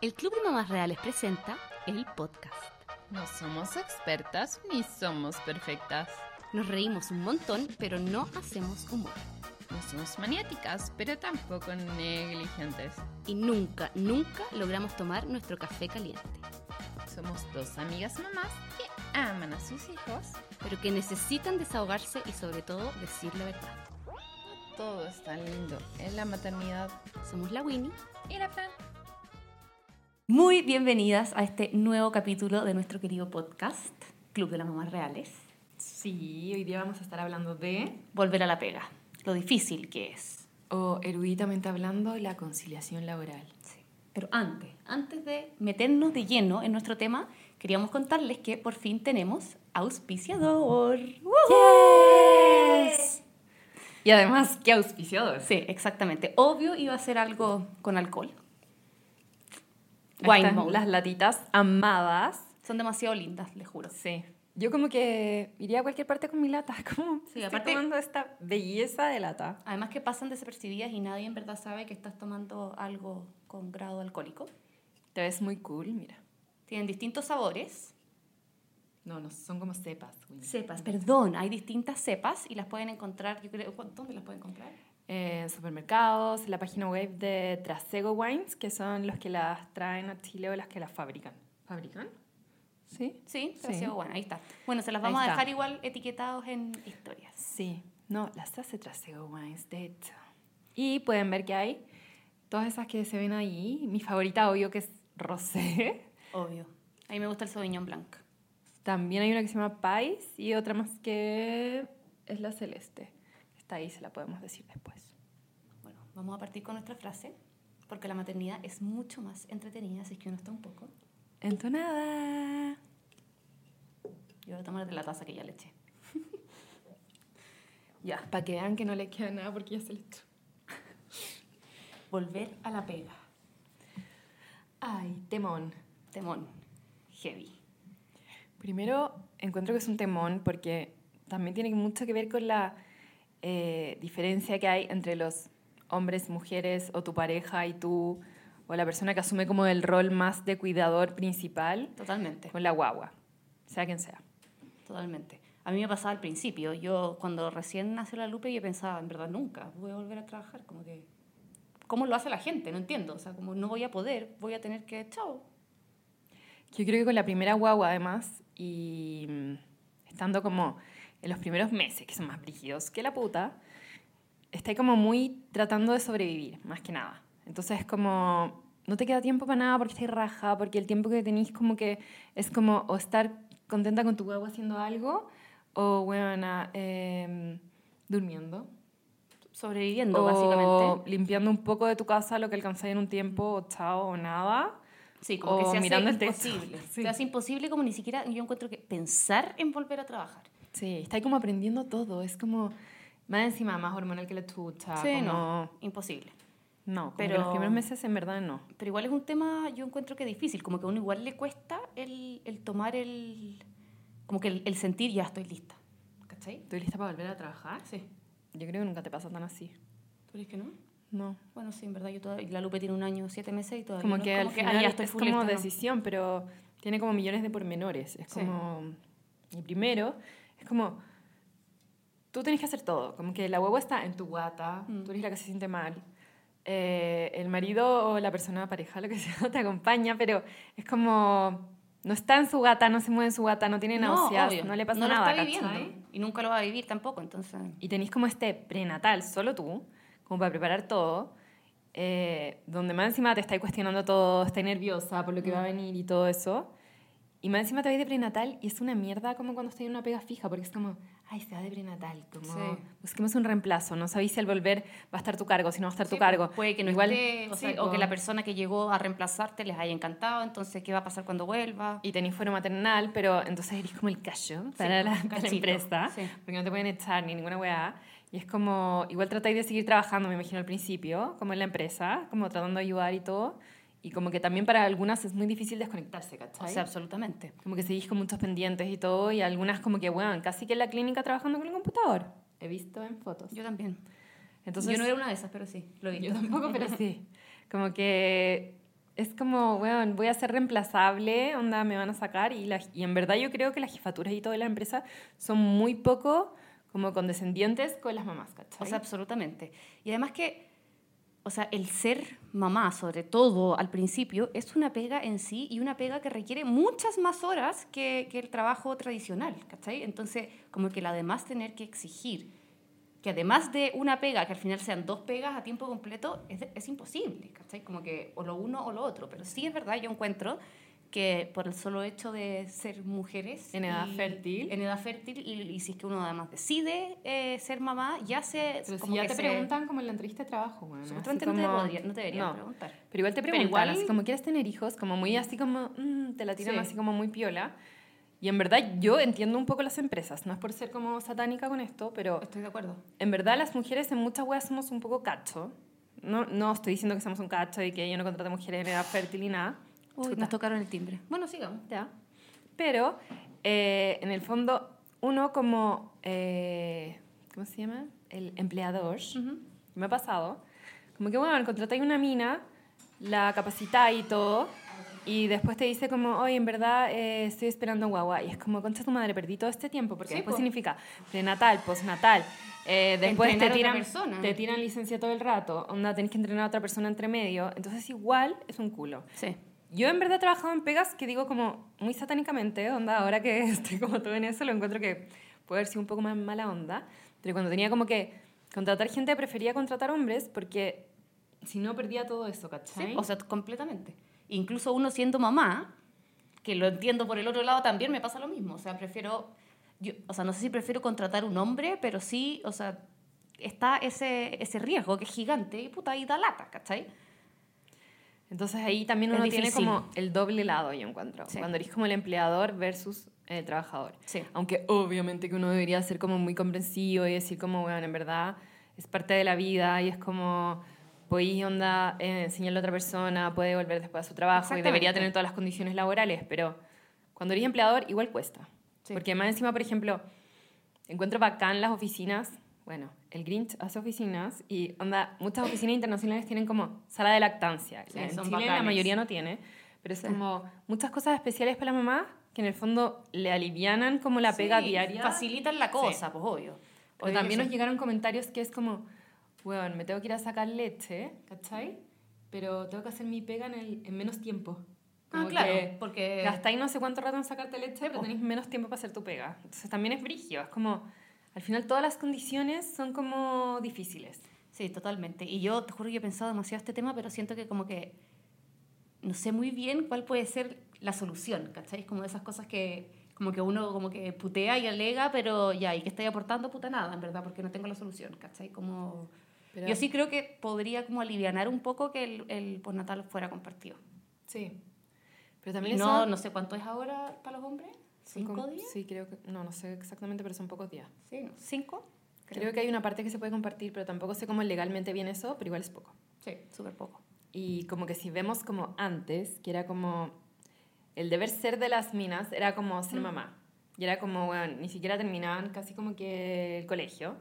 El Club de Mamás Reales presenta el podcast. No somos expertas ni somos perfectas. Nos reímos un montón, pero no hacemos humor. No somos maniáticas, pero tampoco negligentes. Y nunca, nunca logramos tomar nuestro café caliente. Somos dos amigas mamás que aman a sus hijos, pero que necesitan desahogarse y sobre todo decir la verdad. Todo está lindo en la maternidad. Somos la Winnie y la Fran. Muy bienvenidas a este nuevo capítulo de nuestro querido podcast, Club de las Mamás Reales. Sí, hoy día vamos a estar hablando de... Volver a la pega, lo difícil que es. O eruditamente hablando, la conciliación laboral. Sí. Pero antes, antes de meternos de lleno en nuestro tema, queríamos contarles que por fin tenemos auspiciador. ¡Yes! Y además, qué auspiciador. Sí, exactamente. Obvio iba a ser algo con alcohol. Wine Mode. Las latitas amadas. Son demasiado lindas, les juro. Sí. Yo como que iría a cualquier parte con mi lata, como sí, aparte, tomando esta belleza de lata. Además que pasan desapercibidas y nadie en verdad sabe que estás tomando algo con grado alcohólico. Te ves muy cool, mira. Tienen distintos sabores. No, no, son como cepas. Cepas, perdón, hay distintas cepas y las pueden encontrar, yo creo, ¿dónde las pueden comprar? En supermercados, la página web de Trasego Wines, que son los que las traen a Chile o las que las fabrican. ¿Fabrican? Sí. Sí, Trasego Wines, ahí está. Bueno, se las vamos a dejar igual etiquetados en historias. Sí, no, las hace Trasego Wines, de hecho. Y pueden ver que hay todas esas que se ven ahí. Mi favorita, obvio, que es rosé. Obvio. A mí me gusta el Sauvignon Blanc. También hay una que se llama Pais y otra más que es la celeste ahí, se la podemos decir después. Bueno, vamos a partir con nuestra frase, porque la maternidad es mucho más entretenida si es que uno está un poco... Entonada. Yo voy a tomar de la taza que ya le eché. ya. Para que vean que no le queda nada porque ya se le echó. Volver a la pega. Ay, temón. Temón. Heavy. Primero, encuentro que es un temón porque también tiene mucho que ver con la eh, diferencia que hay entre los hombres, mujeres o tu pareja y tú o la persona que asume como el rol más de cuidador principal. Totalmente. Con la guagua, sea quien sea. Totalmente. A mí me pasaba al principio. Yo, cuando recién nació la Lupe, yo pensaba, en verdad, nunca voy a volver a trabajar. Como que, ¿cómo lo hace la gente? No entiendo. O sea, como no voy a poder, voy a tener que, chao. Yo creo que con la primera guagua, además, y mm, estando como en los primeros meses, que son más brígidos que la puta, está como muy tratando de sobrevivir, más que nada. Entonces es como, no te queda tiempo para nada porque estás raja, porque el tiempo que tenéis como que es como o estar contenta con tu huevo haciendo algo, o bueno, em, durmiendo. Sobreviviendo, o básicamente. limpiando un poco de tu casa lo que alcanzáis en un tiempo, o chao, o nada. Sí, como que se mirando hace imposible. Se hace imposible como ni siquiera yo encuentro que pensar en volver a trabajar. Sí, está ahí como aprendiendo todo. Es como más encima, más hormonal que la chucha. Sí, no, imposible. No, pero los primeros meses en verdad no. Pero igual es un tema, yo encuentro que difícil, como que a uno igual le cuesta el, el tomar el, como que el, el, sentir, ya estoy lista. ¿Cachai? ¿Estoy lista para volver a trabajar? Sí. Yo creo que nunca te pasa tan así. ¿Tú crees que no? No. Bueno, sí, en verdad, yo todavía, la Lupe tiene un año, siete meses y todavía como no que como al final ya estoy es como decisión, pero tiene como millones de pormenores. Es como, y primero, es como tú tienes que hacer todo. Como que la huevo está en tu guata, mm. tú eres la que se siente mal. Eh, el marido o la persona pareja, lo que sea, te acompaña, pero es como no está en su gata, no se mueve en su gata, no tiene náuseas, no, le pasa nada. Lo está viviendo, y nunca lo va a vivir tampoco, entonces. Y tenéis como este prenatal, solo tú, como para preparar todo, eh, donde más encima te estáis cuestionando todo, estáis nerviosa por lo que va a mm. venir y todo eso. Y más encima te vais de prenatal y es una mierda como cuando estoy en una pega fija, porque es como, ay, se va de prenatal, como sí. busquemos un reemplazo, no sabéis si al volver va a estar tu cargo, si no va a estar tu cargo. Pues, puede que no Igual, esté, o, que la persona que llegó a reemplazarte les haya encantado, entonces, ¿qué va a pasar cuando vuelva? Y tenéis fuero maternal, pero entonces eres como el callo para, la, para la, empresa, porque no te pueden echar ni ninguna weá. Y es como, igual tratáis de seguir trabajando, me imagino, al principio, como en la empresa, como tratando de ayudar y todo. Y como que también para algunas es muy difícil desconectarse, ¿cachai? O sea, absolutamente. Como que seguís con muchos pendientes y todo, y algunas como que, bueno, casi que en la clínica trabajando con el computador. He visto en fotos. Yo también. Entonces, yo no era una de esas, pero sí, lo he visto. Yo tampoco, pero sí. Como que es como, bueno, voy a ser reemplazable, onda, me van a sacar. Y, la- y en verdad yo creo que las jefaturas y toda la empresa son muy poco como condescendientes con las mamás, ¿cachai? O sea, absolutamente. Y además que, o sea, el ser mamá, sobre todo al principio, es una pega en sí y una pega que requiere muchas más horas que, que el trabajo tradicional, ¿cachai? Entonces, como que además tener que exigir que además de una pega, que al final sean dos pegas a tiempo completo, es, es imposible, ¿cachai? Como que o lo uno o lo otro. Pero sí es verdad, yo encuentro que por el solo hecho de ser mujeres... En edad y- fértil. En edad fértil, y, y si es que uno además decide eh, ser mamá, ya se... Pero como si ya que te se- preguntan como en la entrevista de trabajo, bueno, Supuestamente así no, te como- no te deberían no. preguntar. Pero igual te preguntan, igual- así como quieres tener hijos, como muy así como, mm, te la tiran Sí. así como muy piola. Y en verdad yo entiendo un poco las empresas, no es por ser como satánica con esto, pero Estoy de acuerdo. en verdad las mujeres en muchas weas somos un poco cacho. No, no estoy diciendo que somos un cacho y que yo no contrate mujeres en edad fértil y nada. Uy, nos tocaron el timbre. Bueno, sigamos. Ya. Pero, eh, en el fondo, uno como, eh, ¿cómo se llama? El empleador, me ha pasado, como que, bueno, contratáis una mina, la capacitáis y todo, y después te dice como, oye, en verdad eh, estoy esperando guagua. Y es como, concha tu madre, perdí todo este tiempo, porque Sí, después po. significa prenatal, postnatal. Eh, después Entrenar te tiran, te tiran licencia todo el rato, onda, tenés que entrenar a otra persona entre medio. Entonces, igual es un culo. Sí. Yo en verdad he trabajado en pegas que digo como muy satánicamente, onda, ahora que estoy como todo en eso, lo encuentro que puede haber sido un poco más mala onda, pero cuando tenía como que contratar gente prefería contratar hombres porque si no perdía todo eso, Sí, ¿cachai? o sea, completamente. Incluso uno siendo mamá, que lo entiendo por el otro lado, también me pasa lo mismo. O sea, prefiero, yo, o sea, no sé si prefiero contratar un hombre, pero sí, o sea, está ese, ese riesgo que es gigante y puta, y da lata, ¿cachai? Entonces ahí también uno tiene como el doble lado, yo encuentro, Sí. cuando eres como el empleador versus el trabajador. Sí. Aunque obviamente que uno debería ser como muy comprensivo y decir como, bueno, en verdad es parte de la vida y es como, podéis onda, eh, enseñarle a otra persona, puede volver después a su trabajo y debería tener todas las condiciones laborales, pero cuando eres empleador igual cuesta. Sí. Porque más encima, por ejemplo, encuentro bacán las oficinas, bueno, el Grinch hace oficinas y onda, muchas oficinas internacionales tienen como sala de lactancia. Sí, en son Chile la bacanes. mayoría no tiene, pero es como muchas cosas especiales para la mamá que en el fondo le alivianan como la pega Sí, diaria. Facilitan la cosa, pues obvio. O Obvio también nos sí. llegaron comentarios que es como, weón, me tengo que ir a sacar leche, ¿cachai? Pero tengo que hacer mi pega en, el- en menos tiempo. Ah, Como claro, que porque... gastáis no sé cuánto rato en sacarte leche, pero Oh. tenéis menos tiempo para hacer tu pega. Entonces también es brigio, es como, al final todas las condiciones son como difíciles. Sí, totalmente. Y yo, te juro, que he pensado demasiado este tema, pero siento que como que no sé muy bien cuál puede ser la solución, ¿cachai? Como de esas cosas que como que uno como que putea y alega, pero ya, ¿y que estoy aportando? Puta nada, en verdad, porque no tengo la solución, ¿cachai? Como... Pero- Yo sí creo que podría como alivianar un poco que el, el postnatal fuera compartido. Sí. Pero Y también no, eso... no sé cuánto es ahora para los hombres. ¿Cinco como- días? Sí, creo que... No, no sé exactamente, pero son pocos días. Sí, ¿no? ¿Cinco? Creo que hay una parte que se puede compartir, pero tampoco sé cómo legalmente viene eso, pero igual es poco. Sí, súper poco. Y como que si vemos como antes, que era como el deber ser de las minas, era como ser Mm. mamá. Y era como, bueno, ni siquiera terminaban casi como que el colegio.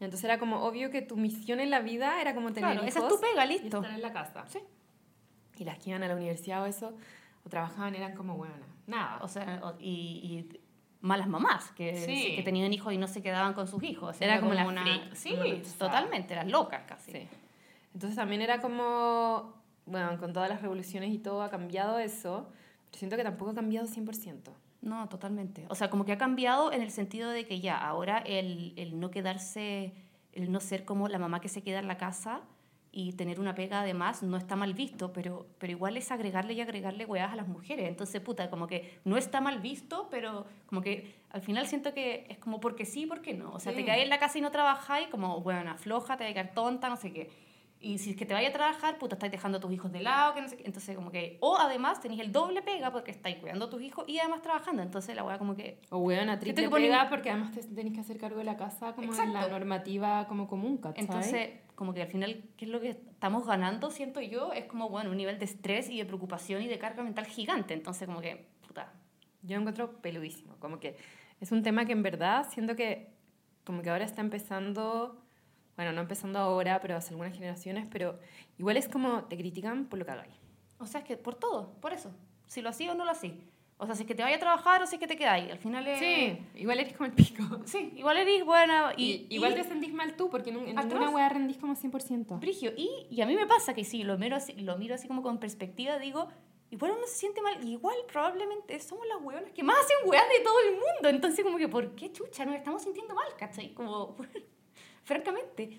Y entonces era como obvio que tu misión en la vida era como tener Claro, hijos esa es tu pega, y listo. estar en la casa. Sí. Y las que iban a la universidad o eso, o trabajaban, eran como, bueno, nada. O sea, y, y malas mamás que, Sí. que tenían hijos y no se quedaban con sus hijos. Era como la una... freak, Sí, como totalmente, eran locas casi. Sí. Entonces también era como, bueno, con todas las revoluciones y todo ha cambiado eso, pero siento que tampoco ha cambiado 100%. No, totalmente. O sea, como que ha cambiado en el sentido de que ya, ahora el, el no quedarse, el no ser como la mamá que se queda en la casa y tener una pega además no está mal visto, pero, pero igual es agregarle y agregarle weas a las mujeres. Entonces, puta, como que no está mal visto, pero como que al final siento que es como porque sí, porque no. O sea, Sí. te quedáis en la casa y no trabajáis, como, bueno, afloja, te vas a quedar tonta, no sé qué. Y si es que te vayas a trabajar, puta, estáis dejando a tus hijos de lado, que no sé qué. Entonces, como que... O además tenéis el doble pega porque estáis cuidando a tus hijos y además trabajando. Entonces, la weá como que... O weón, a triple ponen- pega porque además te tenés que hacer cargo de la casa como en la Exacto. normativa como común, ¿cachai? Entonces, como que al final, ¿qué es lo que estamos ganando, siento yo? Es como, bueno, un nivel de estrés y de preocupación y de carga mental gigante. Entonces, como que, puta... Yo encuentro peludísimo, como que es un tema que en verdad siento que como que ahora está empezando, bueno, no empezando ahora, pero hace algunas generaciones, pero igual es como te critican por lo que hagáis. O sea, es que por todo, por eso. Si lo hacía o no lo hacía. O sea, si es que te vaya a trabajar o si es que te quedáis. Al final es... Sí, igual eres como el pico. Sí, igual eres buena y... Y, igual te sentís mal tú, porque en, en ninguna weá rendís como 100%. Brigio. Y, y a mí me pasa que si lo miro así, lo miro así como con perspectiva, digo, igual uno se siente mal. Igual probablemente somos las hueonas que más hacen weas de todo el mundo. Entonces, como que, ¿por qué chucha nos estamos sintiendo mal, cachai? Como, francamente.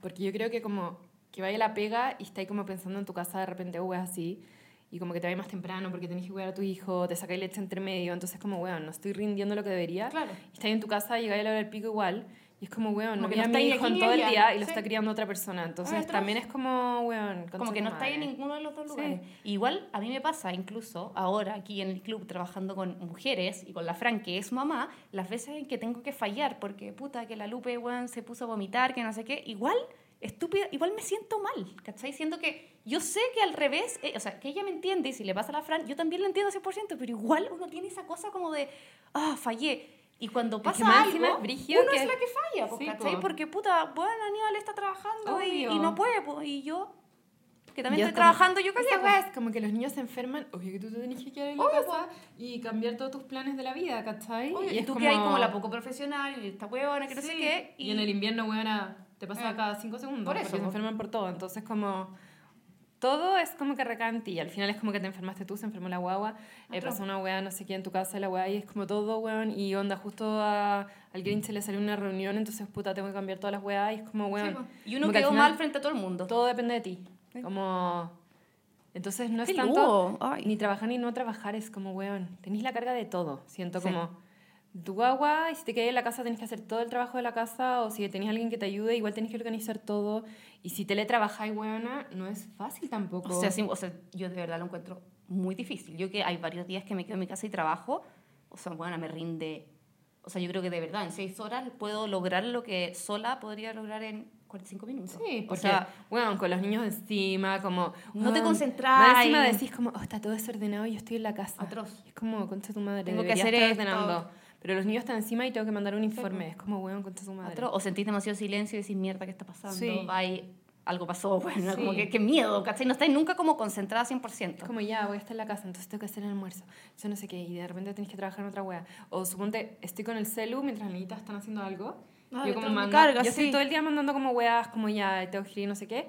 Porque yo creo que como que vaya la pega y estáis como pensando en tu casa de repente, weas así, y como que te vayas más temprano porque tenés que cuidar a tu hijo, te sacáis leche entre medio, entonces como, weón, no estoy rindiendo lo que debería. Claro. Y estáis en tu casa, llegáis a la hora del pico igual, y es como, weón, Como no que no mi estáis hijo en todo el día y lo Sí. está criando otra persona. Entonces también es como, weón, Como que no estáis en madre. ninguno de los dos Sí. lugares. Igual a mí me pasa, incluso ahora aquí en el club trabajando con mujeres y con la Fran, que es mamá, las veces en que tengo que fallar porque puta que la Lupe weón, se puso a vomitar, que no sé qué, igual estúpida, igual me siento mal, ¿cachai? Siento que yo sé que al revés, eh, o sea, que ella me entiende y si le pasa a la Fran, yo también lo entiendo 100%, pero igual uno tiene esa cosa como de, ah, fallé. Y cuando que pasa más algo, encima es brígido uno que- es la que falla, Sí, ¿cachai? po. Porque puta, bueno, Aníbal está trabajando y, Obvio. y no puede, y yo, que también Yo estoy es como- trabajando, yo cagué, Esa po. weá es como que los niños se enferman, obvio que tú te tenés que quedar en la Obvio, casa y cambiar todos tus planes de la vida, ¿cachai? Oye, y, es tú que hay como la poco profesional y esta huevona que no sé Sí. qué. Y, en el invierno, weona, te pasa Ah. cada cinco segundos. Por porque eso, se po. enferman por todo. Entonces, como. Todo es como que recae en ti. Al final es como que te enfermaste tú, se enfermó la guagua. Eh, pasó una weá, no sé qué, en tu casa, la weá. Y es como todo, weón. Y onda, justo a, al Grinch se le salió una reunión. Entonces, puta, tengo que cambiar todas las weas. Y es como, Sí, weón. po. y uno que quedó mal frente a todo el mundo. Todo depende de ti. Sí. Como. Entonces, no es tanto. Ay. Ni trabajar ni no trabajar. Es como, weón. Tenés la carga de todo. Siento Sí. como tu guagua, y si te quedas en la casa tenés que hacer todo el trabajo de la casa, o si tenés alguien que te ayude, igual tenés que organizar todo. Y si teletrabajáis, weona, no es fácil tampoco. O sea, sí, o sea, yo de verdad lo encuentro muy difícil. Yo que hay varios días que me quedo en mi casa y trabajo, o sea, bueno, me rinde. O sea, yo creo que de verdad en seis horas puedo lograr lo que sola podría lograr en 45 minutos. Sí, o porque, sea, weón, con los niños encima, como... No te más encima decís como, oh, está todo desordenado y yo estoy en la casa. Atroz. Es como, concha tu madre, Tengo que hacer esto. ordenando. Pero los niños están encima y tengo que mandar un informe. Es como, weón, concha tu madre. Atro- o sentís demasiado silencio y decís, mierda, ¿qué está pasando? Sí. Ay, algo pasó, bueno, Sí. como que qué miedo, ¿cachai? No estáis nunca como concentrada 100%. Es como ya, voy a estar en la casa, entonces tengo que hacer el almuerzo. Yo no sé qué, y de repente tenés que trabajar en otra wea. O suponte, estoy con el celu mientras las niñitas están haciendo algo. Ay, yo como otro mando, carga, yo estoy sí. todo el día mandando como weas, como ya, tengo que escribir no sé qué.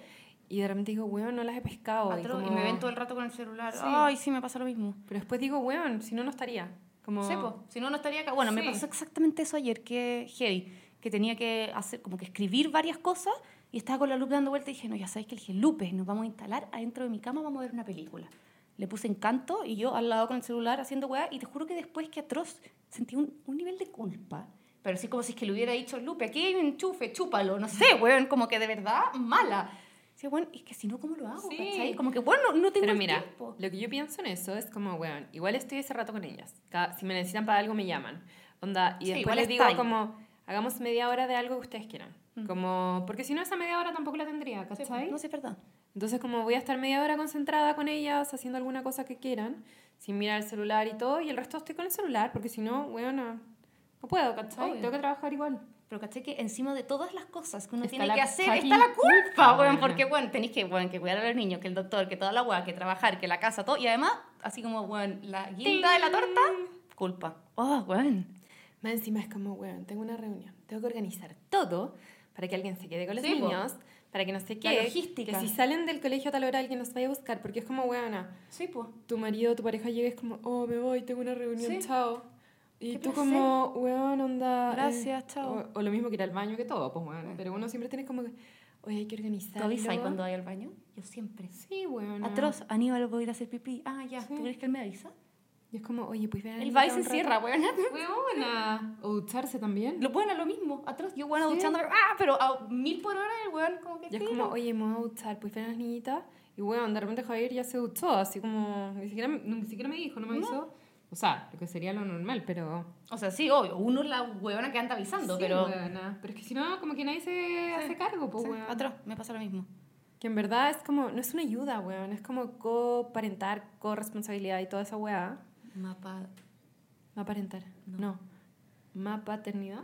Y de repente digo, weón, no las he pescado. Y, Atro- y, como- me ven todo el rato con el celular. Sí. Ay, sí, me pasa lo mismo. Pero después digo, weón, si no, no estaría. Como... Sí, po, si no, no estaría acá. Bueno, me Sí. pasó exactamente eso ayer, que heavy, que tenía que hacer, como que escribir varias cosas y estaba con la Lupe dando vuelta y dije, no, ya sabéis que dije, Lupe, nos vamos a instalar adentro de mi cama, vamos a ver una película. Le puse encanto y yo al lado con el celular haciendo weá y te juro que después que atroz sentí un, un nivel de culpa. Pero así como si es que le hubiera dicho, Lupe, aquí hay un enchufe, chúpalo, no sé, weón, como que de verdad mala. Decía, bueno, es que si no, ¿cómo lo hago? Sí. ¿cachai? Como que, bueno, no tengo Pero el mira, tiempo. lo que yo pienso en eso es como, weón, igual estoy ese rato con ellas. Cada- si me necesitan para algo, me llaman. Onda, y Sí, después les digo ahí. como, hagamos media hora de algo que ustedes quieran. Mm. Como, porque si no, esa media hora tampoco la tendría, Sí, ¿cachai? no sé, es verdad. Entonces, como voy a estar media hora concentrada con ellas, haciendo alguna cosa que quieran, sin mirar el celular y todo, y el resto estoy con el celular, porque si no, weón, no, no puedo, ¿cachai? Obvio. Tengo que trabajar igual. Pero caché que encima de todas las cosas que uno Está tiene la que hacer está la culpa, weona. Porque, bueno, tenéis que, bueno, que cuidar a los niños, que el doctor, que toda la weá, que trabajar, que la casa, todo. Y además, así como, bueno, la guinda de la torta, culpa. Oh, weón. Más encima es como, weón, tengo una reunión, tengo que organizar todo para que alguien se quede con los Sí, po. niños, para que no sé La qué, logística. que si salen del colegio a tal hora alguien nos vaya a buscar, porque es como, weona, Sí, pues. tu marido, tu pareja llega y es como, oh, me voy, tengo una reunión, Sí. chao. Y tú como, weón, onda... eh, Gracias, chao. O, o lo mismo que ir al baño que todo, pues, weón. Pero uno siempre tiene como, que, oye, hay que ¿Tú organizarlo. avisas cuando vaya al baño? Yo siempre. Sí, weón. Atroz, Aníbal, voy a ir a hacer pipí. Ah, ya. Sí. ¿Tú crees que él me avisa? Y es como, oye, pues a niñita va y se encierra, weón. Weona. O ducharse también. Lo bueno, lo mismo. Atroz, yo, bueno, Sí. duchándome. Ah, pero a mil por hora el weón como que Y es como, oye, me voy a duchar, pues ven a las niñitas. Y bueno, de repente Javier ya se duchó, así como, ni siquiera, ni siquiera me dijo, no me No. O sea, lo que sería lo normal, pero... O sea, sí, obvio. Uno es la weona que anda avisando, Sí, pero... weona. Pero es que si no, como que nadie se hace cargo, pues, Sí, atroz, me pasa lo mismo. Que en verdad es como, no es una ayuda, weón. Es como coparentar, corresponsabilidad y toda esa weá. Mapa, Maparentar. No. No. Mapaternidad.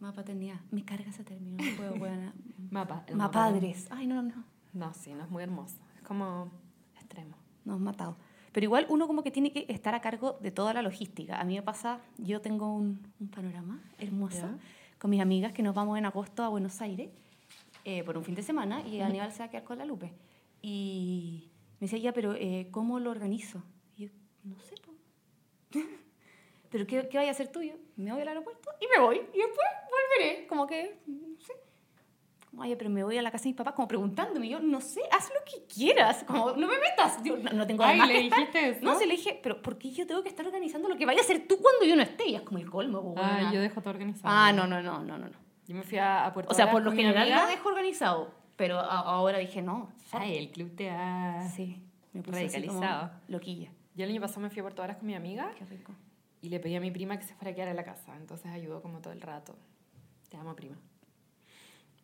mapa tenía. Me carga ese término, no puedo. Mapa. Mapadres. Ay, no, no. No, sí, no es muy hermoso. Es como extremo. nos matado. Pero igual uno como que tiene que estar a cargo de toda la logística. A mí me pasa, yo tengo un, un panorama hermoso Ya. con mis amigas que nos vamos en agosto a Buenos Aires eh, por un fin de semana y Aníbal se va a quedar con la Lupe. Y me decía, ya, pero eh, ¿cómo lo organizo? Y yo, no sé. ¿Pero qué, qué vaya a hacer tuyo? Me voy al aeropuerto y me voy. Y después volveré. Como que, no sé. Oye, pero me voy a la casa de mis papás como preguntándome. Y yo, no sé, haz lo que quieras. Como, no me metas. Yo, no, no tengo Ay, ¿le que estar- dijiste eso? No, se le dije, pero ¿por qué yo tengo que estar organizando lo que vaya a hacer tú cuando yo no esté? Y es como el colmo, Ah, yo dejo todo organizado. Ah, no, no, no, no, no. no. Yo me fui a, a Puerto O sea, por lo general lo dejo organizado. Pero a- ahora dije, no. Ay, el club te ha... Sí, me puse así como Radicalizado. loquilla. Yo el año pasado me fui a Puerto Varas con mi amiga Qué rico. y le pedí a mi prima que se fuera a quedar a la casa. Entonces ayudó como todo el rato. Te amo, prima.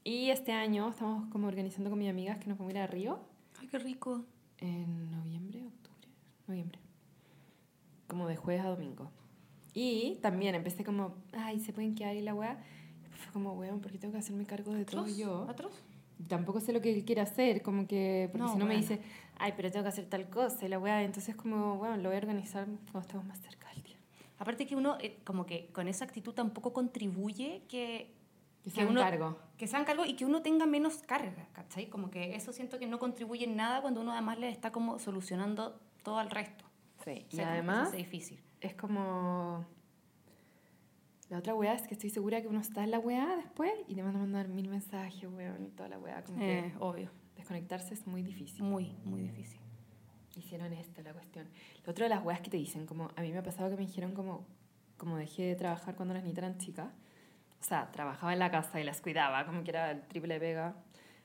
Y este año estamos como organizando con mis amigas que nos vamos a ir a Río Ay, qué rico. en noviembre, octubre, noviembre. Como de jueves a domingo. Y también empecé como, ay, se pueden quedar ahí la weá. Fue como, weón, ¿por qué tengo que hacerme cargo de todo ¿Atroz? yo? ¿Atroz? Tampoco sé lo que él quiere hacer, como que, porque No, si no me bueno. dice, ay, pero tengo que hacer tal cosa y la weá. Entonces, como, bueno, lo voy a organizar cuando estemos más cerca del día. Aparte que uno, eh, como que con esa actitud tampoco contribuye que, Que Que se hagan uno- cargo. que se hagan cargo y que uno tenga menos carga, ¿cachai? Como que eso siento que no contribuye en nada cuando uno además le está como solucionando todo al resto. Sí, O y sea, se además hace difícil. es como... La otra weá es que estoy segura que uno está en la weá después y te van a mandar mil mensajes, weón, y toda la weá. Como Eh, que obvio. desconectarse es muy difícil. Muy, muy difícil. Hicieron esta la cuestión. Lo otro de las weas que te dicen, como a mí me ha pasado que me dijeron como, como dejé de trabajar cuando las niñas eran chicas. O sea, trabajaba en la casa y las cuidaba, como que era el triple pega.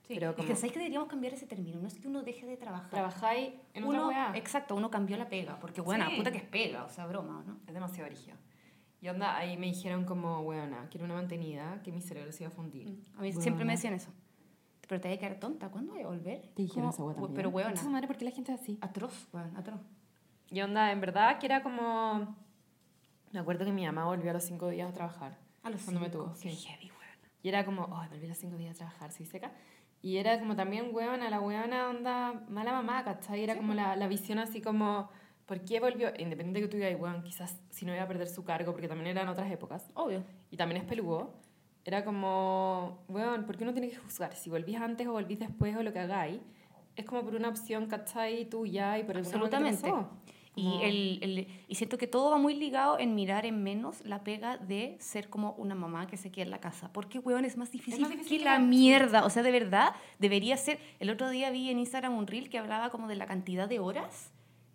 Sí, Pero es como que sabéis que deberíamos cambiar ese término. No es que uno deje de trabajar. trabajáis en otra uno, wea. exacto, uno cambió la pega. Porque, bueno, Sí. puta que es pega. O sea, broma, ¿no? Es demasiado brígido. Y onda, ahí me dijeron como, weona, quiero una mantenida, que mi cerebro se iba a fundir. A mí Weona. siempre me decían eso. Pero te vas a quedar tonta. ¿Cuándo voy a volver? Te dijeron Como, esa wea "Hue- también. Pero. Concha su madre, ¿por qué la gente es así? Atroz, weón, atroz. Y onda, en verdad, que era como... Me acuerdo que mi mamá volvió a los cinco días a trabajar. A los Cuando me tuvo, Qué sí. heavy, weón. Y era como, oh, volví a los cinco días a trabajar, soy seca. Y era como también, huevona, la huevona onda mala mamá, ¿cachai? Era Sí, como la, la visión así como, ¿por qué volvió? Independiente de que tú digas, weón, quizás si no iba a perder su cargo, porque también eran otras épocas, Obvio. y también es peludo. Era como, weón, ¿por qué uno tiene que juzgar? Si volvís antes o volvís después o lo que hagáis, es como por una opción, ¿cachai? Tuya y por el problema que Absolutamente. pasó. Y, el, el- y siento que todo va muy ligado en mirar en menos la pega de ser como una mamá que se queda en la casa. Porque, weón, es más difícil, más difícil que que la la mierda. O sea, de verdad, debería ser... El otro día vi en Instagram un reel que hablaba como de la cantidad de horas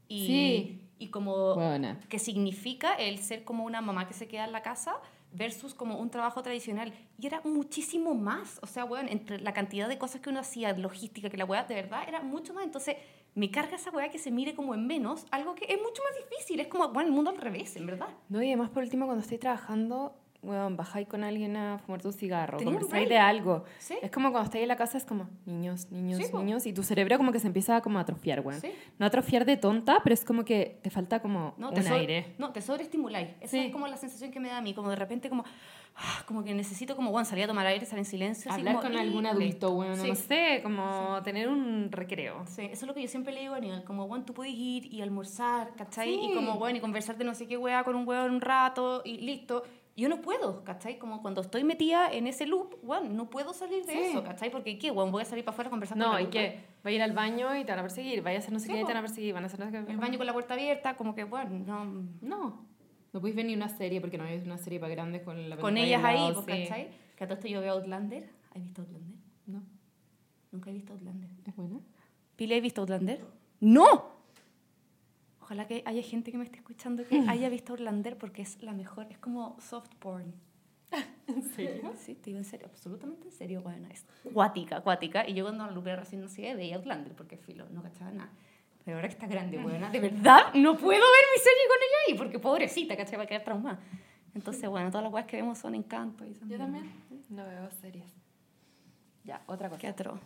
y, Sí. y como Huevona. que significa el ser como una mamá que se queda en la casa versus como un trabajo tradicional. Y era muchísimo más. O sea, weón, entre la cantidad de cosas que uno hacía, logística, que la weá, de verdad, era mucho más. Entonces, me carga esa weá que se mire como en menos, algo que es mucho más difícil. Es como, bueno, el mundo al revés, en verdad. No, y además por último, cuando estoy trabajando, weón, bajáis con alguien a fumarte un cigarro, conversáis de algo. Sí. Es como cuando estáis en la casa, es como niños, niños, Sí, niños, y tu cerebro como que se empieza como a atrofiar, weón. Sí. No atrofiar de tonta, pero es como que te falta como No, un te, aire. no, te sobreestimuláis. Esa es como la sensación que me da a mí, como de repente como, ah, como que necesito como, bueno, salir a tomar aire, estar en silencio. así Hablar como, con algún adulto, weón, no sé, como tener un recreo. Sí, eso es lo que yo siempre le digo a Aníbal, como, bueno, tú puedes ir y almorzar, ¿cachai? Y como, bueno, y conversar de no sé qué weá con un weón un rato y listo. Yo no puedo, ¿cachai? Como cuando estoy metida en ese loop, bueno, no puedo salir de Sí. eso, ¿cachai? Porque, ¿qué? Bueno, voy a salir para afuera a conversar con No, el y que va a ir al baño y te van a perseguir, vaya a hacer no sé Sí, qué y te van a perseguir, van a hacer no sé qué. El baño con la puerta abierta, como que, bueno, no... No, no podéis ver ni una serie porque no hay una serie para grandes con la Con ellas ahí, lado, pues, sí. ¿cachai? Que a todo esto yo veo Outlander. ¿Has visto Outlander? No, Nunca he visto Outlander. es buena. ¿Pile, has visto Outlander? ¡No! Ojalá que haya gente que me esté escuchando que haya visto Outlander porque es la mejor. Es como soft porn. ¿En serio? Sí, te digo en serio, absolutamente en serio, bueno, es cuática, cuática. Y yo cuando Lupe recién nacía veía Outlander porque filo, no cachaba nada. Pero ahora que está grande, buena, de verdad no puedo ver mi serie con ella ahí porque pobrecita, ¿cachai? Va a quedar traumada. Entonces, bueno, todas las weas que vemos son encantos. Y esas Yo también no veo series. Ya, otra cosa. Qué atroz.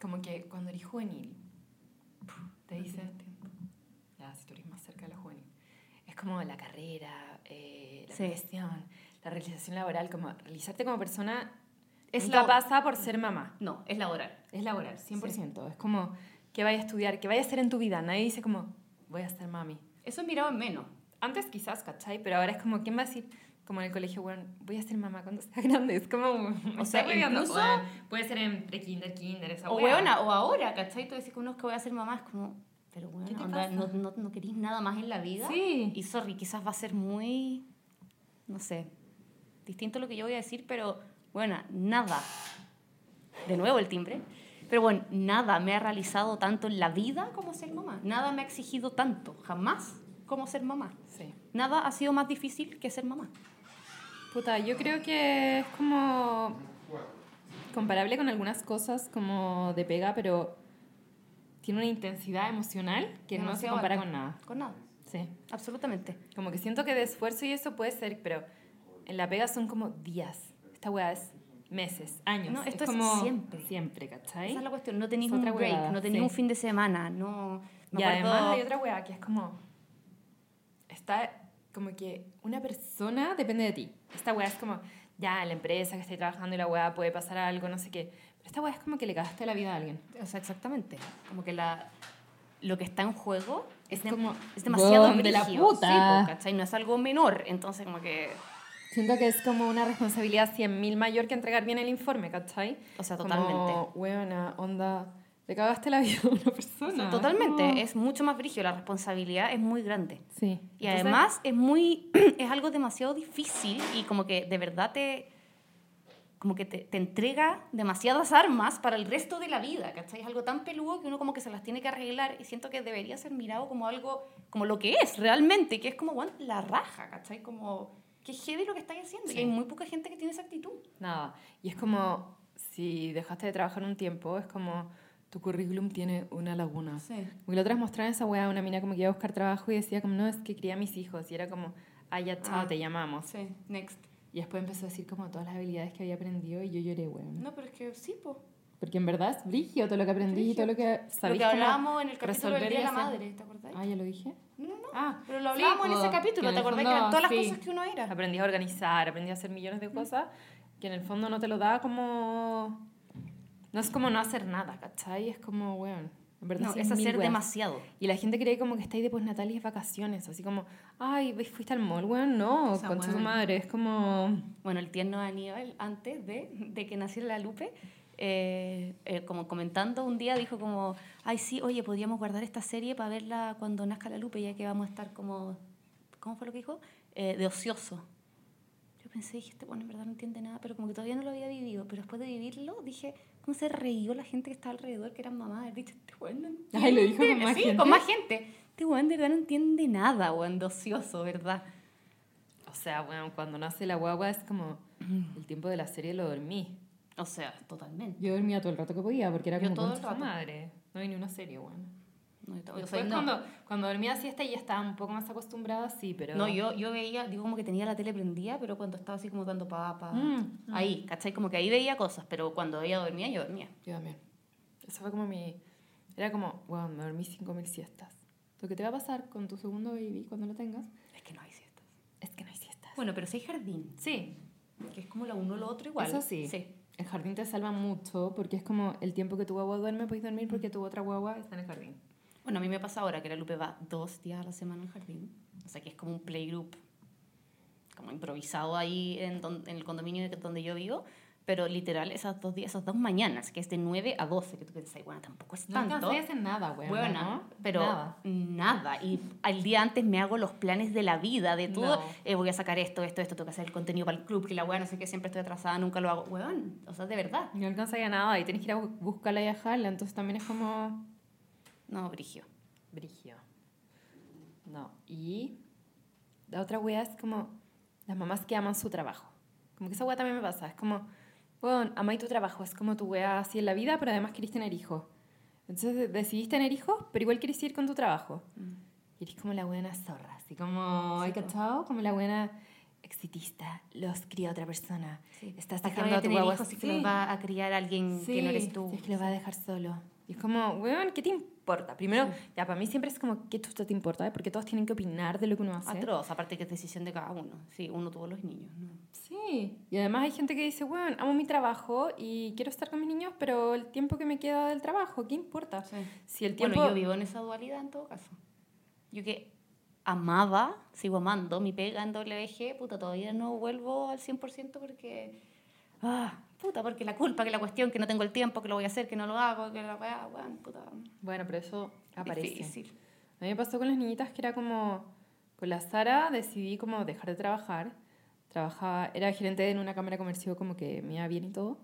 Como que cuando eres juvenil, te dicen, ya, si tú eres más cerca de la juvenil, es como la carrera, eh, la Sí. profesión, la realización laboral, como realizarte como persona Es la- pasa por ser mamá. No, es laboral. Es laboral, 100%. Es como qué vaya a estudiar, qué vaya a hacer en tu vida. Nadie dice como, voy a ser mami. Eso en menos. Antes quizás, ¿cachai? Pero ahora es como, ¿quién va a decir? Como en el colegio, bueno, voy a ser mamá cuando sea grande. Es como, O sea, incluso- Bueno, puede ser en pre-kinder, kinder, esa O weona, o ahora, ¿cachai? Tú decís que uno es que voy a ser mamá, es como, pero bueno, ¿Qué te onda, no, no, no querís nada más en la vida. Sí. Y sorry, quizás va a ser muy, no sé, distinto a lo que yo voy a decir, pero bueno, nada. De nuevo el timbre. Pero bueno, nada me ha realizado tanto en la vida como ser mamá. Nada me ha exigido tanto, jamás, como ser mamá. Sí. Nada ha sido más difícil que ser mamá. Puta, yo creo que es como comparable con algunas cosas como de pega, pero tiene una intensidad emocional que no se compara con nada. Con nada, Sí. absolutamente. Como que siento que de esfuerzo y eso puede ser, pero en la pega son como días. Esta weá es meses, años. No, esto es como siempre. Siempre, ¿cachai? Esa es la cuestión. No tenéis un break, huevada, no tenéis sí. un fin de semana, no... me y acuerdo- además hay otra weá que es como. Está como que una persona depende de ti. Esta weá es como, ya, la empresa que estoy trabajando y la weá puede pasar algo, no sé qué. Esta weá es como que le cagaste la vida a alguien. O sea, exactamente. Como que la, lo que está en juego es, dem- como, es demasiado de la puta. Sí, ¿cachai? No es algo menor. Entonces, como que... Siento que es como una responsabilidad 100.000 mayor que entregar bien el informe, ¿cachai? O sea, Como, totalmente. weona, onda, le cagaste la vida a una persona. O sea, totalmente. Como- Es mucho más brígido. La responsabilidad es muy grande. Sí. Y Entonces, además es muy... es algo demasiado difícil y como que de verdad te... Como que te, te entrega demasiadas armas para el resto de la vida, ¿cachai? Es algo tan peludo que uno como que se las tiene que arreglar y siento que debería ser mirado como algo, como lo que es realmente, que es como, bueno, la raja, ¿cachai? Como, qué heavy lo que estáis haciendo. Sí. Y hay muy poca gente que tiene esa actitud. Nada. Y es como, si dejaste de trabajar un tiempo, es como, tu currículum tiene una laguna. Sí. Porque la otra vez mostraron esa weá a una mina como que iba a buscar trabajo y decía como, no, es que cría a mis hijos. Y era como, ah, ya, chao, Ah. te llamamos. Sí, next. Y después empezó a decir como todas las habilidades que había aprendido y yo lloré, weón. No, pero es que sí, po. Porque en verdad es brigio todo lo que aprendí y todo lo que Lo sabéis que hablábamos en el capítulo del Día de la. Madre, ¿te acordás? Ah, ¿ya lo dije? No, no, no. Ah, Pero lo sí, hablábamos en po, ese que capítulo, en ¿te acordás? Que fondo, eran todas las sí. cosas que uno era. Aprendí a organizar, aprendí a hacer millones de cosas que en el fondo no te lo da como... No es como no hacer nada, ¿cachai? Es como, weón, en verdad No, sí es hacer weas. demasiado. Y la gente cree como que estáis de postnatal y es vacaciones, así como, ay, ¿ves- fuiste al mall, weón, no, O sea, con su weón. madre, es como... Bueno, el tierno Aníbal, antes de, de que naciera la Lupe, eh, eh, como comentando un día, dijo como, ay, sí, oye, podríamos guardar esta serie para verla cuando nazca la Lupe, ya que vamos a estar como, ¿cómo fue lo que dijo? Eh, de ocioso. Yo pensé, dije, este bueno, en verdad no entiende nada, pero como que todavía no lo había vivido. Pero después de vivirlo, dije, ¿cómo se reíó la gente que estaba alrededor, que eran mamás? Dije, este weón no entiende. Ay, lo dijo con más sí, gente. con más gente. Este weón de verdad no entiende nada, weón, de ocioso, ¿verdad? O sea, bueno, cuando nace la guagua es como, el tiempo de la serie lo dormí. O sea, totalmente. Yo dormía todo el rato que podía, porque era Yo como todo con el rato. madre. No vi ni una serie, weón. No, sea, Después no. cuando, cuando dormía siesta y ya estaba un poco más acostumbrada, sí, pero... No, yo, yo veía, digo como que tenía la tele prendida, pero cuando estaba así como dando papas, Mm, mm. ahí, ¿cachai? Como que ahí veía cosas, pero cuando ella dormía, yo dormía. Yo también. Eso fue como mi... Era como, wow, me dormí 5.000 siestas. Lo que te va a pasar con tu segundo baby cuando lo tengas Es que no hay siestas. es que no hay siestas. Bueno, pero sí hay jardín, Sí, que es como lo uno o lo otro igual. Eso sí. Sí. el jardín te salva mucho porque es como el tiempo que tu guagua duerme, puedes dormir porque tu otra guagua está en el jardín. Bueno, a mí me pasa ahora que la Lupe va dos días a la semana al jardín. O sea, que es como un playgroup, como improvisado ahí en, don- en el condominio de- donde yo vivo. Pero literal, esas dos días, esas dos mañanas, que es de 9 a 12, que tú pensás, bueno, tampoco es No tanto. a hacer nada, weón. Buena, ¿no? pero Nada. nada. Y al día antes me hago los planes de la vida, de todo. No. Eh, voy a sacar esto, esto, esto, tengo que hacer el contenido para el club, que la weá no sé qué, siempre estoy atrasada, nunca lo hago. Weón, o sea, de verdad. No alcanzaría nada y tenés que ir a bu- buscarla y dejarla, entonces también es como... No, Brigio. Brigio. No, y la otra wea es como las mamás que aman su trabajo. Como que esa wea también me pasa. Es como, bueno, amáis tu trabajo, es como tu wea así en la vida, pero además querés tener hijos. Entonces de- decidís tener hijos, pero igual querés ir con tu trabajo. Y eres como la buena zorra, así como, ¿hay Sí, cachado? Como la buena exitista, los cría otra persona. Estás ¿Para qué dejando a tu hijos si que sí. los va a criar alguien que no eres tú? Sí, es que lo va a dejar solo. Y es como, weón, ¿qué te importa? Primero, ya para mí siempre es como, ¿qué chucha te importa? Porque todos tienen que opinar de lo que uno hace. Atroz, aparte que es decisión de cada uno. Sí, uno tuvo los niños. ¿no? Sí, y además hay gente que dice, bueno, amo mi trabajo y quiero estar con mis niños, pero el tiempo que me queda del trabajo, ¿qué importa? Sí. Si el tiempo... Bueno, yo vivo en esa dualidad en todo caso. Yo que amaba, sigo amando mi pega en WG, puta, todavía no vuelvo al 100% porque... Ah, puta, porque la culpa, que la cuestión, que no tengo el tiempo, que lo voy a hacer, que no lo hago, que la weá, weón, puta. Bueno, pero eso aparece. Difícil. A mí me pasó con las niñitas que era como, con la Sara decidí como dejar de trabajar. Trabajaba, era gerente en una cámara comercial como que me iba bien y todo.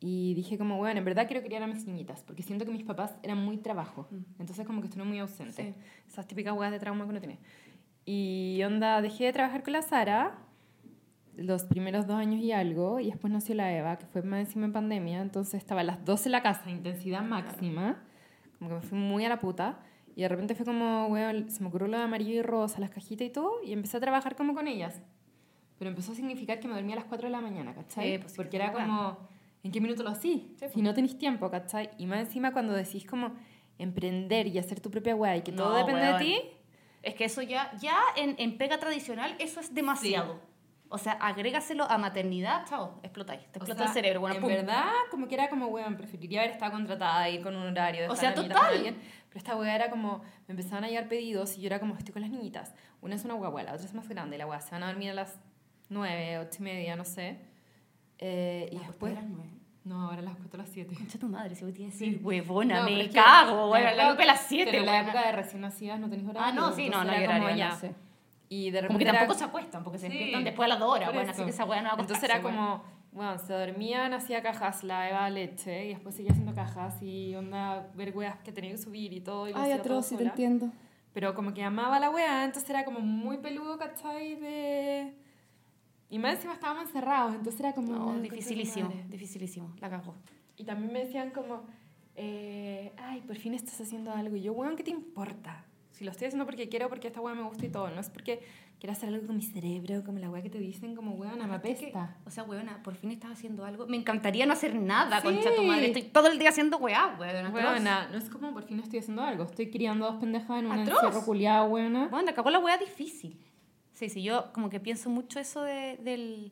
Y dije como, bueno, en verdad quiero criar a mis niñitas, porque siento que mis papás eran muy trabajo. Entonces como que estuve muy ausente. Sí. Esas típicas hueás de trauma que uno tiene. Y onda, dejé de trabajar con la Sara los primeros dos años y algo, y después nació la Eva, que fue más encima en pandemia, entonces estaba a las 12 en la casa, intensidad máxima, como que me fui muy a la puta, y de repente fue como, weón, se me ocurrió lo de amarillo y rosa, las cajitas y todo, y empecé a trabajar como con ellas. Pero empezó a significar que me dormía a las 4 de la mañana, ¿cachai? Sí, pues sí, Porque que era como, ¿en qué minuto lo hacís? pues. Si no tenéis tiempo, ¿cachai? Y más encima cuando decís como emprender y hacer tu propia weá y que todo No, depende de weón. ti, Es que eso ya, ya en, en pega tradicional, eso es demasiado. O sea, agrégaselo a maternidad, chao, explotáis. Te O explota sea, el cerebro. Bueno, en pum. verdad, como que era como, weón, preferiría haber estado contratada, ir con un horario. O dejar sea, total. Pero esta weá era como, me empezaban a llegar pedidos y yo era como, estoy con las niñitas. Una es una guagua, la otra es más grande. La weá se van a dormir a las nueve, ocho y media, no sé. Eh, y después... No, ahora las cuento a las siete. Concha tu madre, si voy a decir, huevona, No, me que cago, la a las 7, Pero en la época de recién nacidas no tenéis horario. Ah, no, sí, no, no hay era como horario, ya. no sé. Y de Como repente que tampoco era- se acuestan, porque se Sí, despiertan después a las 2 horas, bueno, así que esa weá no va a Entonces era como, bueno, se dormían, hacía cajas, la Eva leche, y después seguía haciendo cajas y onda, ver weas que tenía que subir y todo. Y Ay, atroz, sí te entiendo. Pero como que amaba la wea, entonces era como muy peludo, ¿cachai? De... Y más encima estábamos encerrados, entonces era como... No, "Ay, concha tu dificilísimo, madre". dificilísimo, la cagó. Y también me decían como, eh, ay, por fin estás haciendo algo. Y yo, weón, ¿qué te importa? Si lo estoy haciendo porque quiero, porque esta weá me gusta y todo. No es porque quiero hacer algo con mi cerebro, como la weá que te dicen, como weón, me apesta. O sea, weona, por fin estás haciendo algo. Me encantaría no hacer nada, Sí. concha tu madre. Estoy todo el día haciendo weá, weona. Atroz. no es como por fin estoy haciendo algo. Estoy criando dos pendejas en un encierro culiado, weona. Bueno, la cagó la weá difícil. Sí, sí, yo como que pienso mucho eso de, del,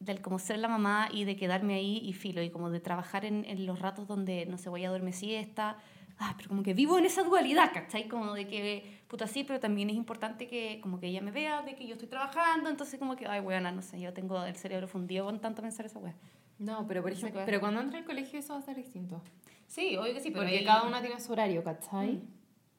del como ser la mamá y de quedarme ahí y filo, y como de trabajar en, en los ratos donde, no sé, voy a dormir siesta. Ah, pero como que vivo en esa dualidad, ¿cachai? Como de que, puta, sí, pero también es importante que como que ella me vea, de que yo estoy trabajando, entonces como que, ay, weona, no sé, yo tengo el cerebro fundido con tanto pensar esa weá. No, pero por ejemplo, pero cuando entra al colegio eso va a ser distinto. Sí, obvio que sí, pero Porque ahí- cada una tiene su horario, ¿cachai? Mm.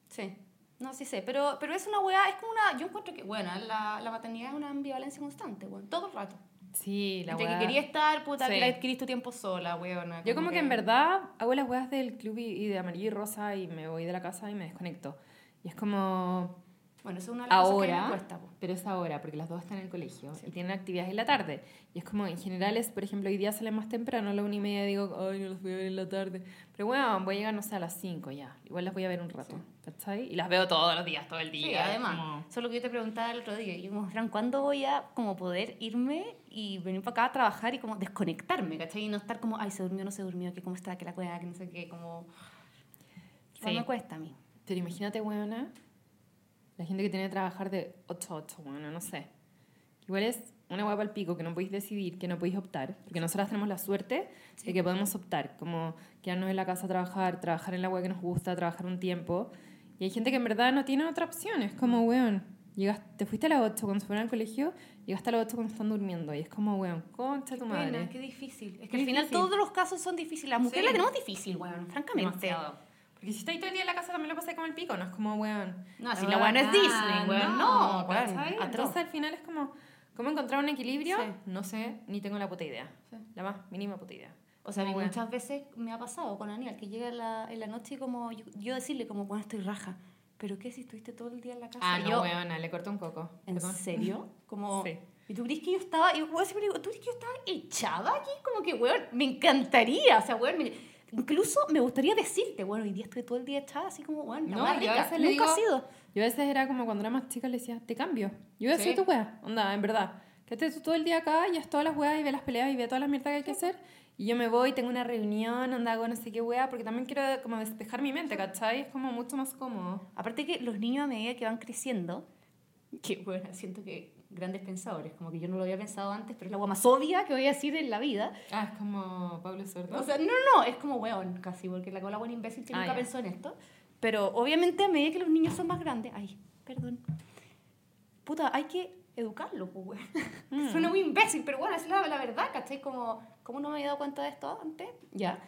Sí. No, sí sé, pero, pero es una weá, es como una, yo encuentro que, bueno, la, la maternidad es una ambivalencia constante, weón, todo el rato. Sí, la Entre weá. que quería estar, puta, Sí. que adquirís tu tiempo sola, weona. Yo como que en verdad hago las weas del club y, y de amarillo y rosa y me voy de la casa y me desconecto. Y es como Bueno, eso es una de las cosas que ahora, me cuesta, pero es ahora porque las dos están en el colegio y tienen actividades en la tarde. Y es como en general es, por ejemplo, hoy día salen más temprano, a la una y media digo, ay, no los voy a ver en la tarde. Pero bueno, voy a llegar, no sé, a las cinco ya. Igual las voy a ver un rato, ¿cachai? Y las veo todos los días, todo el día. Sí, además, como- eso es lo que yo te preguntaba el otro día. Y como, Fran, ¿cuándo voy a como poder irme y venir para acá a trabajar y como desconectarme, ¿cachai? Y no estar como, ay, se durmió, no se durmió, que cómo está, que la cueva, que no sé qué, como... Sí. me cuesta a mí. Pero imagínate, weona, la gente que tiene que trabajar de 8 a 8, bueno, no sé. Igual es una guapa al pico que no podéis decidir, que no podéis optar, porque nosotras tenemos la suerte de que podemos optar, como quedarnos en la casa a trabajar, trabajar en la web que nos gusta, trabajar un tiempo. Y hay gente que en verdad no tiene otra opción, es como, weón, llegas, te fuiste a las 8 cuando se fueron al colegio, llegaste a las 8 cuando están durmiendo, y es como, weón, concha tu madre. Pena, qué difícil. Es que Qué al final difícil. todos los casos son difíciles. Las mujeres Sí. la tenemos difícil, weón, francamente. Demasiado. Porque si estáis todo el día en la casa también lo pasé como el pico, no es como, weón. No, si la weá no es Disney, weón, no, weón, ¿cachai? atroz. Entonces al final es como, ¿cómo encontrar un equilibrio? Sí. No sé, ni tengo la puta idea. Sí. La más mínima puta idea. O sea, a mí Como, weón. muchas veces me ha pasado con Aníbal, que llega en la, en la noche y como yo, yo decirle como, bueno, estoy raja. ¿Pero qué si estuviste todo el día en la casa? Ah, no, yo, weona, le corto un coco. ¿En Perdón. serio? Como, Sí. ¿Y tú crees que yo estaba, y yo siempre digo, ¿tú crees que yo estaba echada aquí? Como que, weón, me encantaría, o sea, weón, me- incluso me gustaría decirte, bueno, hoy día estuve todo el día echada, así como, la No, yo a rica, veces nunca digo- ha sido. Yo a veces era como cuando era más chica le decía, te cambio. Yo voy a hacer tu wea. Onda, en verdad. Quédate tú todo el día acá y haz todas las weas y ve las peleas y ve todas las mierdas que hay que hacer. Y yo me voy, tengo una reunión, anda, hago no sé qué wea, porque también quiero como despejar mi mente, ¿cachai? Es como mucho más cómodo. Aparte que los niños a medida que van creciendo, que bueno, siento que grandes pensadores, como que yo no lo había pensado antes, pero es la agua más obvia que voy a decir en la vida. Ah, es como Pablo Sordo. O sea, no, no, es como weón casi, porque la cola buena imbécil que Ah, nunca pensó en esto. Pero obviamente a medida que los niños son más grandes, ay, perdón. Puta, hay que educarlo, pues, weón. Mm. Suena muy imbécil, pero bueno, es la, la verdad, ¿cachai? Como, ¿cómo no me había dado cuenta de esto antes? Ya.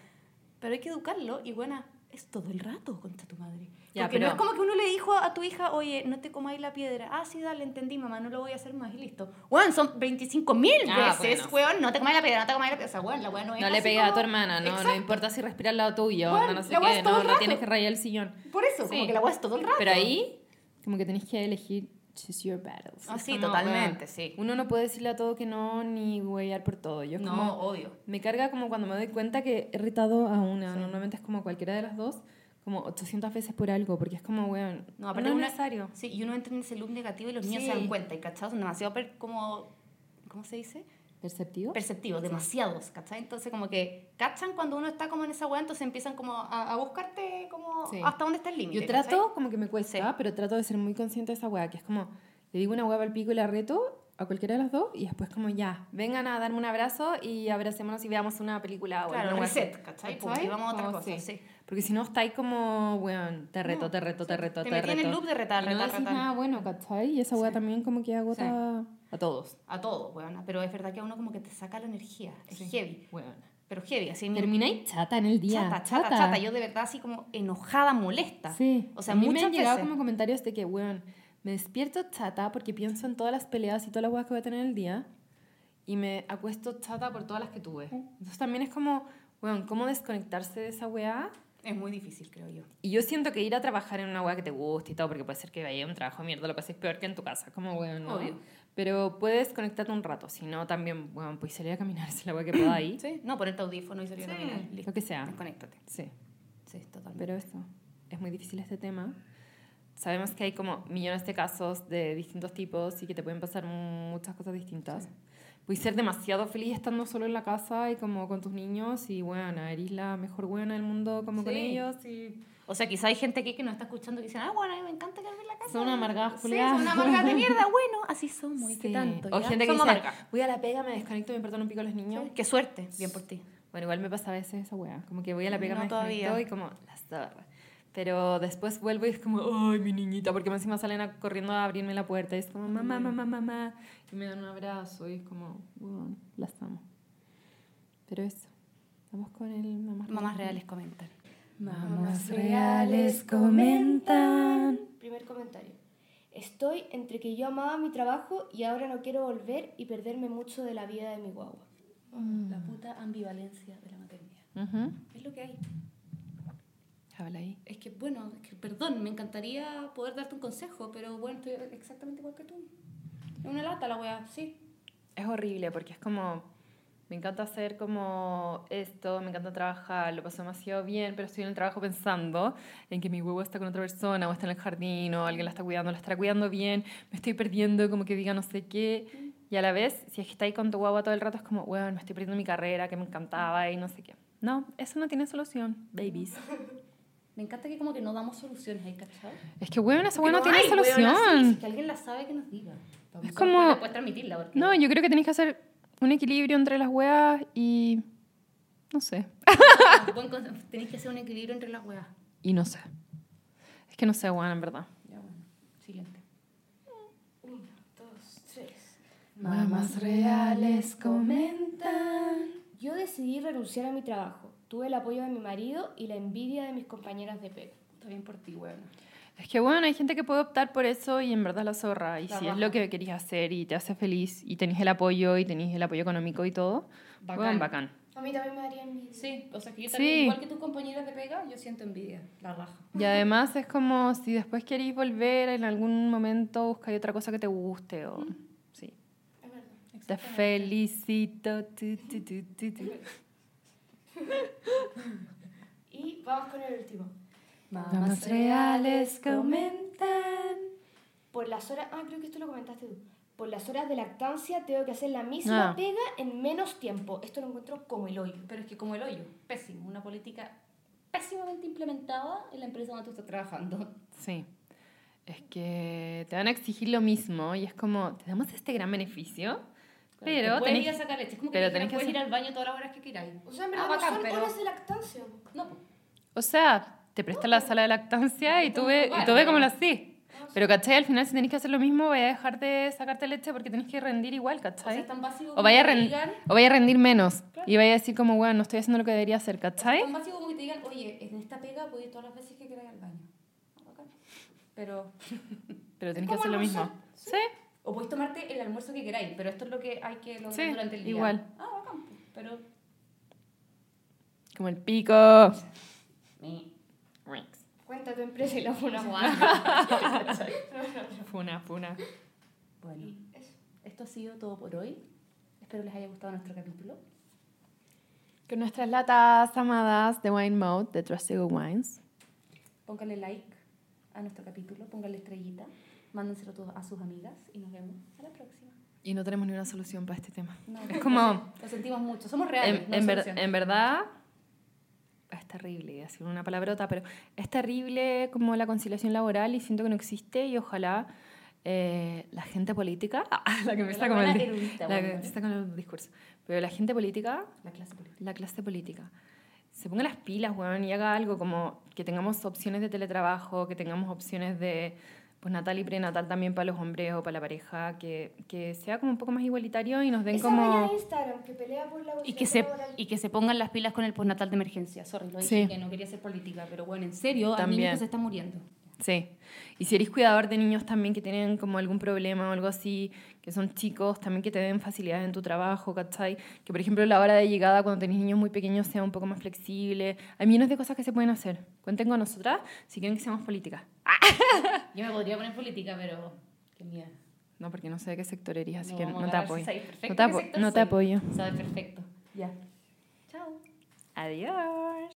Pero hay que educarlo y, bueno, es todo el rato contra tu madre. Ya, Porque pero- no es como que uno le dijo a tu hija, oye, no te comáis la piedra. Ah, sí, dale, entendí, mamá, no lo voy a hacer más y listo. Weón, son 25 mil Ah, veces, bueno. weón, no te comáis la piedra, no te comáis la piedra. O sea, weón, la weón no es No le así pegues a tu como- hermana, no, no importa si respira al lado tuyo, Bueno, no, no sé qué, no, no tienes que rayar el sillón. Por eso, Sí. como que la weá es todo el rato. Pero ahí, como que tenés que elegir choose your battles. Ah, sí, como, totalmente, sí. Uno no puede decirle a todo que no, ni huellar por todo. Yo No, como, obvio. me carga como cuando me doy cuenta que he retado a una, normalmente es como cualquiera de las dos, como 800 veces por algo, porque es como, weón, No, no, es una- necesario. Sí, y uno entra en ese loop negativo y los niños Sí. se dan cuenta, y ¿cachai? Son demasiado per- como... ¿Cómo se dice? ¿Perceptivo? Perceptivos, demasiados, ¿cachai? Entonces como que cachan cuando uno está como en esa weá, entonces empiezan como a, a buscarte como Sí. hasta dónde está el límite. Yo trato, ¿cachai? como que me cuesta, Sí. pero trato de ser muy consciente de esa weá, que es como, le digo una weá al pico y la reto a cualquiera de las dos, y después como ya, vengan a darme un abrazo y abracémonos y veamos una película o Claro, así. reset, ¿cachai? Y vamos a otra Como cosa, sí. sí. Porque si no estáis como, weón, te reto, No, te reto, te reto, Te te, metí en reto. el loop de retar, Y no retar, retar. nada bueno, ¿cachai? Y esa weá también como que agota a todos. A todo, weón. Pero es verdad que a uno como que te saca la energía. Es Sí. heavy. Weón. Pero heavy, así. Termináis chata en el día. Chata, chata, chata, Yo de verdad así como enojada, molesta. Sí. O sea, a mí me muchas han llegado veces. como comentarios de que, weón, me despierto chata porque pienso en todas las peleas y todas las weas que voy a tener en el día y me acuesto chata por todas las que tuve. Entonces también es como, weón, ¿cómo desconectarse de esa wea? Es muy difícil, creo yo. Y yo siento que ir a trabajar en una wea que te guste y todo, porque puede ser que vaya a un trabajo de mierda, lo pases peor que en tu casa, como weón, ¿no? Obvio. Pero puedes conectarte un rato, si no también, weón, puedes salir a caminar si la wea que pueda ahí. Sí. No, ponerte audífono y salir a Sí, caminar. Listo. lo que sea. Desconéctate. Sí. Sí, totalmente. Pero eso, es muy difícil este tema. Sabemos que hay como millones de casos de distintos tipos y que te pueden pasar muchas cosas distintas. Puedes ser demasiado feliz estando solo en la casa y como con tus niños y bueno, eres la mejor buena del mundo como con Sí. ellos y... O sea, quizá hay gente aquí que nos está escuchando que dicen, ah, bueno, a mí me encanta en la casa. Son amargadas Sí, culiadas. son unas amargadas de mierda. Bueno, así somos. ¿Y qué Sí. tanto? O gente que Somos dice, voy a la pega, me desconecto y me perdono un pico a los niños. Sí, Qué suerte. Bien por ti. Bueno, igual me pasa a veces esa wea. Como que voy a la pega, No me desconecto todavía. y como la zorra. Pero después vuelvo y es como, ay, mi niñita, porque encima salen a- corriendo a abrirme la puerta y es como, mamá, mamá, mamá. Y me dan un abrazo y es como, wow, las amo. Pero eso, vamos con el mamás Mamás reales comentan. Mamás reales comentan. Primer comentario. Estoy entre que yo amaba mi trabajo y ahora no quiero volver y perderme mucho de la vida de mi guagua. La puta ambivalencia de la maternidad. Ujú. Es lo que hay. Habla ahí. Es que, bueno, es que, perdón, me encantaría poder darte un consejo, pero bueno, estoy exactamente igual que tú. Es una lata la weá, sí. Es horrible porque es como, me encanta hacer como esto, me encanta trabajar, lo paso demasiado bien, pero estoy en el trabajo pensando en que mi huevo está con otra persona o está en el jardín o alguien la está cuidando, la estará cuidando bien, me estoy perdiendo, como que diga no sé qué. Y a la vez, si es que está ahí con tu guagua todo el rato, es como, bueno, me estoy perdiendo mi carrera, que me encantaba y no sé qué. No, eso no tiene solución, babies. Me encanta que como que no damos soluciones ahí, ¿cachai? Es que, weón, esa Porque weá no tiene hay, weón, así, solución. si que alguien la sabe, que nos diga. Es como- transmitirla, porque... No, yo creo que tenéis que hacer un equilibrio entre las weas y... No sé. Buen. Tenéis que hacer un equilibrio entre las weas. Y no sé. Es que no sé, weón, en verdad. Ya, bueno. Siguiente. Uno, dos, tres. Mamás reales comentan. Yo decidí renunciar a mi trabajo. Tuve el apoyo de mi marido y la envidia de mis compañeras de pega. Está bien por ti, weón. Es que bueno, hay gente que puede optar por eso y en verdad la zorra. Y La si es raja. lo que querías hacer y te hace feliz y tenés el apoyo y tenés el apoyo económico y todo, Bacán. bacán. bacán. A mí también me daría envidia. Sí, o sea que yo Sí. también, igual que tus compañeras de pega, yo siento envidia. La raja. Y además es como si después queréis volver en algún momento buscáis otra cosa que te guste o... Sí. Es verdad. Te felicito. tu, tu, tu, tu, tu. Y vamos con el último. Mamás reales comentan. Por las horas... Ah, creo que esto lo comentaste tú. por las horas de lactancia tengo que hacer la misma Ah. pega en menos tiempo. Esto lo encuentro como el hoyo. Pero es que como el hoyo, pésimo. Una política pésimamente implementada en la empresa donde tú estás trabajando. Sí. Es que te van a exigir lo mismo y es como, te damos este gran beneficio, pero tenés, ir a sacar leche. Es como que pero te tenés que puedes hacer- ir al baño todas las horas que queráis. O sea, en verdad Ah, no bacán, son pero- horas de lactancia. No, o sea, te prestan la sala de lactancia y tú Como ves, lugar, y tú ves pero- cómo lo hacís. Pero, ¿cachai? Al final, si tenés que hacer lo mismo, vaya a dejar de sacarte leche porque tenés que rendir igual, O sea, ¿cachai? tan básico O como vaya, a que te ren- digan... o vaya a rendir menos. Y vaya a decir como, bueno, no estoy haciendo lo que debería hacer, ¿cachai? tan básico como que te digan, oye, en esta pega ir todas las veces que queráis al baño. Pero... Pero tenés que como hacer lo mismo. almorzar, Sí. O podéis tomarte el almuerzo que queráis, pero esto es lo que hay que lograr Sí, durante el día. igual. Ah, bacán. pues, Pero... Como el pico. Mi. Cuenta tu empresa y la una Funa, funa. Bueno, esto ha sido todo por hoy. Espero les haya gustado nuestro capítulo. Con nuestras latas amadas de Wine Mode de Trusted Wines. Pónganle like a nuestro capítulo, pónganle estrellita, mándenselo todo a sus amigas y nos vemos a la próxima. Y no tenemos ni una solución para este tema. No, Es como- Lo sentimos mucho, somos reales. En, no en ver- en verdad, es terrible, decir una palabrota, pero es terrible como la conciliación laboral y siento que no existe y ojalá eh, la gente política, la que me está con el, erudita, la que bueno. está con el discurso, pero la gente política, La clase política. la clase política, se ponga las pilas, weón, y haga algo como que tengamos opciones de teletrabajo, que tengamos opciones de postnatal y prenatal también para los hombres o para la pareja, que, que sea como un poco más igualitario y nos den Esa como... raya de Instagram que pelea por la Y que, se, laboral. y que se pongan las pilas con el postnatal de emergencia. Sorry, lo dije Sí. que no quería ser política, pero bueno, en serio, hay También. niños que se están muriendo. Sí. Y si eres cuidador de niños también que tienen como algún problema o algo así, que son chicos, también que te den facilidades en tu trabajo, ¿cachai? Que por ejemplo la hora de llegada cuando tenés niños muy pequeños sea un poco más flexible. Hay millones de cosas que se pueden hacer. Cuenten con nosotras si quieren que seamos políticas. Yo me podría poner política, pero qué miedo. No, porque no sé de qué sector eres, así No, que no te si apoyo. No te, no apoyo. Sabes perfecto. Ya. Chao. Adiós.